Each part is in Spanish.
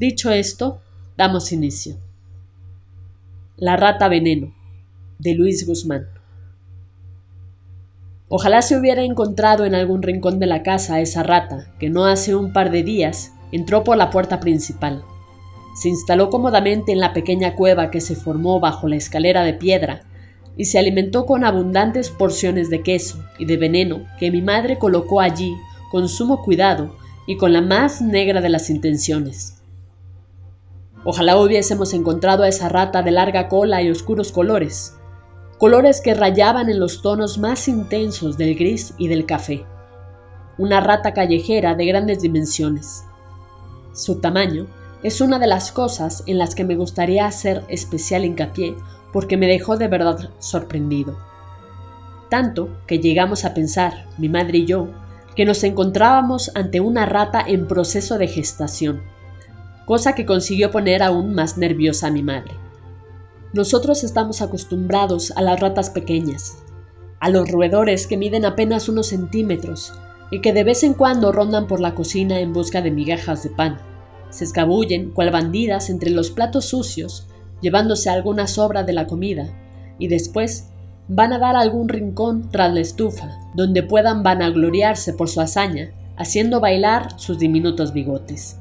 Dicho esto, damos inicio. La rata veneno, de Luis Guzmán. Ojalá se hubiera encontrado en algún rincón de la casa esa rata que no hace un par de días entró por la puerta principal. Se instaló cómodamente en la pequeña cueva que se formó bajo la escalera de piedra y se alimentó con abundantes porciones de queso y de veneno que mi madre colocó allí con sumo cuidado y con la más negra de las intenciones. Ojalá hubiésemos encontrado a esa rata de larga cola y oscuros colores, colores que rayaban en los tonos más intensos del gris y del café. Una rata callejera de grandes dimensiones. Su tamaño es una de las cosas en las que me gustaría hacer especial hincapié porque me dejó de verdad sorprendido. Tanto que llegamos a pensar, mi madre y yo, que nos encontrábamos ante una rata en proceso de gestación cosa que consiguió poner aún más nerviosa a mi madre. Nosotros estamos acostumbrados a las ratas pequeñas, a los roedores que miden apenas unos centímetros y que de vez en cuando rondan por la cocina en busca de migajas de pan. Se escabullen, cual bandidas, entre los platos sucios, llevándose alguna sobra de la comida, y después van a dar algún rincón tras la estufa, donde puedan vanagloriarse por su hazaña, haciendo bailar sus diminutos bigotes.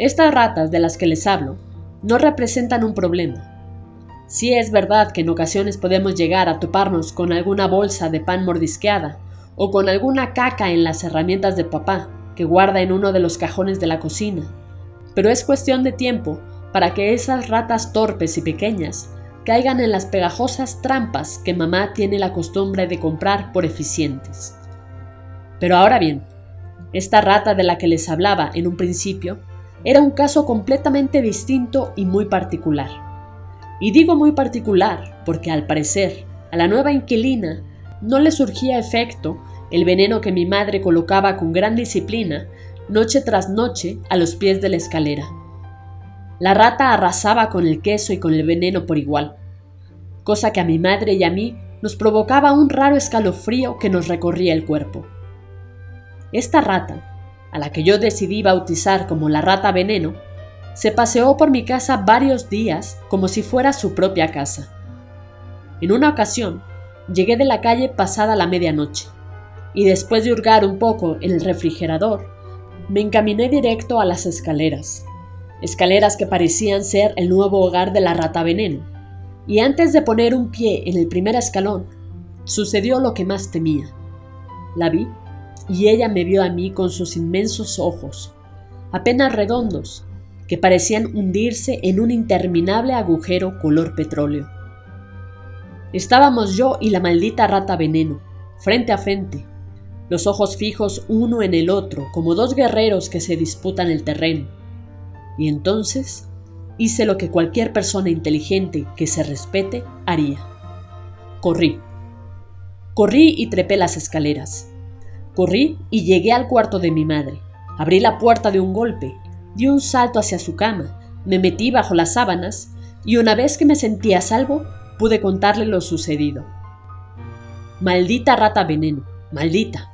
Estas ratas de las que les hablo no representan un problema. Sí es verdad que en ocasiones podemos llegar a toparnos con alguna bolsa de pan mordisqueada o con alguna caca en las herramientas de papá que guarda en uno de los cajones de la cocina, pero es cuestión de tiempo para que esas ratas torpes y pequeñas caigan en las pegajosas trampas que mamá tiene la costumbre de comprar por eficientes. Pero ahora bien, esta rata de la que les hablaba en un principio era un caso completamente distinto y muy particular. Y digo muy particular porque al parecer a la nueva inquilina no le surgía efecto el veneno que mi madre colocaba con gran disciplina noche tras noche a los pies de la escalera. La rata arrasaba con el queso y con el veneno por igual, cosa que a mi madre y a mí nos provocaba un raro escalofrío que nos recorría el cuerpo. Esta rata, a la que yo decidí bautizar como la rata veneno, se paseó por mi casa varios días como si fuera su propia casa. En una ocasión, llegué de la calle pasada la medianoche, y después de hurgar un poco en el refrigerador, me encaminé directo a las escaleras, escaleras que parecían ser el nuevo hogar de la rata veneno, y antes de poner un pie en el primer escalón, sucedió lo que más temía. La vi y ella me vio a mí con sus inmensos ojos, apenas redondos, que parecían hundirse en un interminable agujero color petróleo. Estábamos yo y la maldita rata veneno, frente a frente, los ojos fijos uno en el otro, como dos guerreros que se disputan el terreno. Y entonces hice lo que cualquier persona inteligente que se respete haría. Corrí. Corrí y trepé las escaleras. Corrí y llegué al cuarto de mi madre. Abrí la puerta de un golpe, di un salto hacia su cama, me metí bajo las sábanas y una vez que me sentí a salvo, pude contarle lo sucedido. Maldita rata veneno, maldita.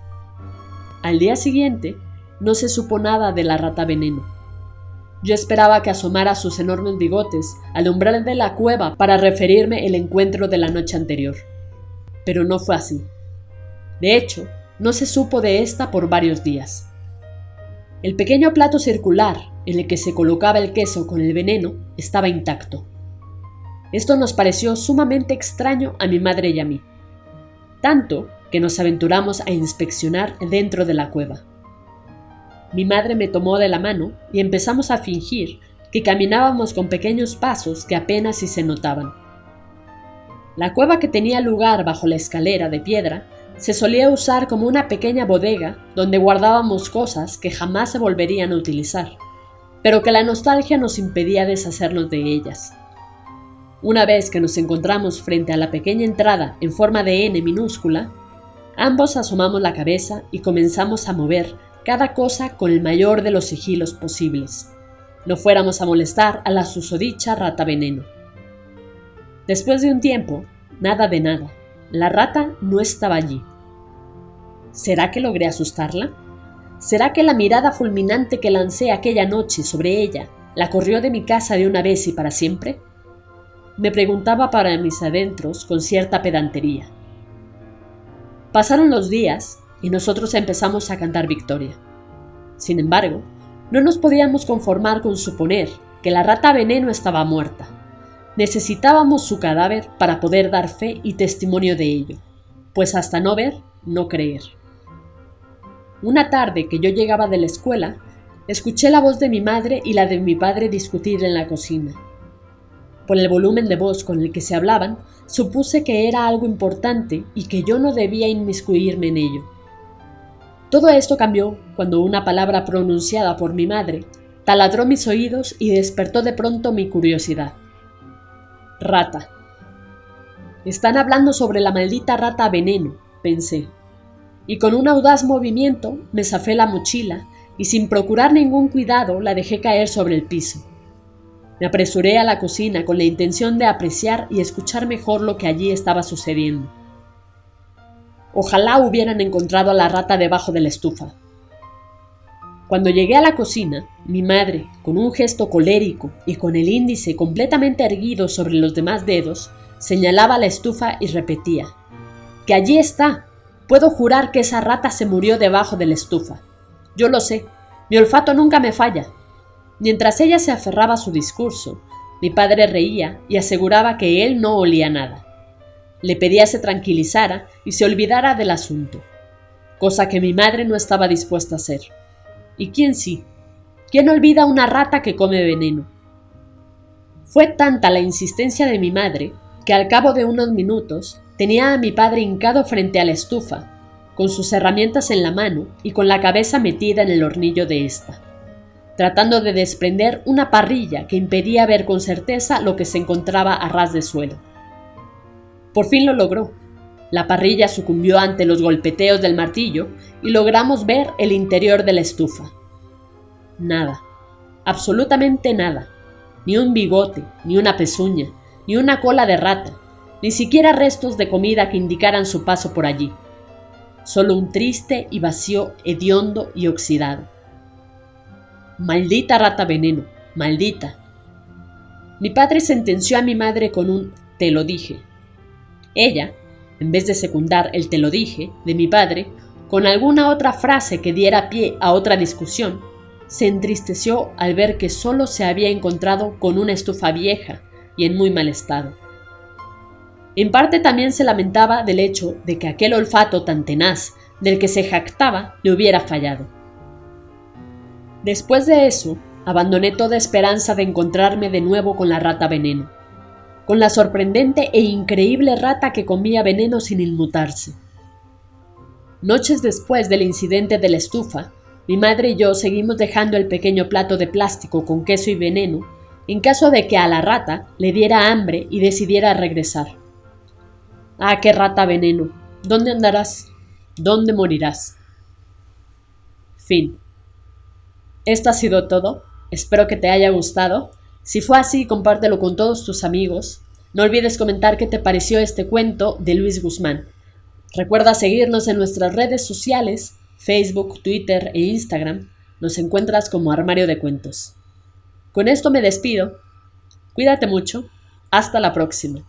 Al día siguiente, no se supo nada de la rata veneno. Yo esperaba que asomara sus enormes bigotes al umbral de la cueva para referirme el encuentro de la noche anterior. Pero no fue así. De hecho, no se supo de esta por varios días. El pequeño plato circular en el que se colocaba el queso con el veneno estaba intacto. Esto nos pareció sumamente extraño a mi madre y a mí, tanto que nos aventuramos a inspeccionar dentro de la cueva. Mi madre me tomó de la mano y empezamos a fingir que caminábamos con pequeños pasos que apenas si se notaban. La cueva que tenía lugar bajo la escalera de piedra se solía usar como una pequeña bodega donde guardábamos cosas que jamás se volverían a utilizar, pero que la nostalgia nos impedía deshacernos de ellas. Una vez que nos encontramos frente a la pequeña entrada en forma de N minúscula, ambos asomamos la cabeza y comenzamos a mover cada cosa con el mayor de los sigilos posibles. No fuéramos a molestar a la susodicha rata veneno. Después de un tiempo, nada de nada. La rata no estaba allí. ¿Será que logré asustarla? ¿Será que la mirada fulminante que lancé aquella noche sobre ella la corrió de mi casa de una vez y para siempre? Me preguntaba para mis adentros con cierta pedantería. Pasaron los días y nosotros empezamos a cantar victoria. Sin embargo, no nos podíamos conformar con suponer que la rata veneno estaba muerta. Necesitábamos su cadáver para poder dar fe y testimonio de ello, pues hasta no ver, no creer. Una tarde que yo llegaba de la escuela, escuché la voz de mi madre y la de mi padre discutir en la cocina. Por el volumen de voz con el que se hablaban, supuse que era algo importante y que yo no debía inmiscuirme en ello. Todo esto cambió cuando una palabra pronunciada por mi madre taladró mis oídos y despertó de pronto mi curiosidad. Rata. Están hablando sobre la maldita rata veneno, pensé y con un audaz movimiento me zafé la mochila y sin procurar ningún cuidado la dejé caer sobre el piso. Me apresuré a la cocina con la intención de apreciar y escuchar mejor lo que allí estaba sucediendo. Ojalá hubieran encontrado a la rata debajo de la estufa. Cuando llegué a la cocina, mi madre, con un gesto colérico y con el índice completamente erguido sobre los demás dedos, señalaba la estufa y repetía, Que allí está, Puedo jurar que esa rata se murió debajo de la estufa. Yo lo sé, mi olfato nunca me falla. Mientras ella se aferraba a su discurso, mi padre reía y aseguraba que él no olía nada. Le pedía se tranquilizara y se olvidara del asunto, cosa que mi madre no estaba dispuesta a hacer. ¿Y quién sí? ¿Quién olvida una rata que come veneno? Fue tanta la insistencia de mi madre que al cabo de unos minutos Tenía a mi padre hincado frente a la estufa, con sus herramientas en la mano y con la cabeza metida en el hornillo de ésta, tratando de desprender una parrilla que impedía ver con certeza lo que se encontraba a ras de suelo. Por fin lo logró. La parrilla sucumbió ante los golpeteos del martillo y logramos ver el interior de la estufa. Nada, absolutamente nada, ni un bigote, ni una pezuña, ni una cola de rata, ni siquiera restos de comida que indicaran su paso por allí, solo un triste y vacío hediondo y oxidado. Maldita rata veneno, maldita. Mi padre sentenció a mi madre con un te lo dije. Ella, en vez de secundar el te lo dije de mi padre, con alguna otra frase que diera pie a otra discusión, se entristeció al ver que solo se había encontrado con una estufa vieja y en muy mal estado. En parte también se lamentaba del hecho de que aquel olfato tan tenaz del que se jactaba le hubiera fallado. Después de eso, abandoné toda esperanza de encontrarme de nuevo con la rata veneno, con la sorprendente e increíble rata que comía veneno sin inmutarse. Noches después del incidente de la estufa, mi madre y yo seguimos dejando el pequeño plato de plástico con queso y veneno en caso de que a la rata le diera hambre y decidiera regresar. Ah, qué rata veneno. ¿Dónde andarás? ¿Dónde morirás? Fin. Esto ha sido todo. Espero que te haya gustado. Si fue así, compártelo con todos tus amigos. No olvides comentar qué te pareció este cuento de Luis Guzmán. Recuerda seguirnos en nuestras redes sociales, Facebook, Twitter e Instagram. Nos encuentras como Armario de Cuentos. Con esto me despido. Cuídate mucho. Hasta la próxima.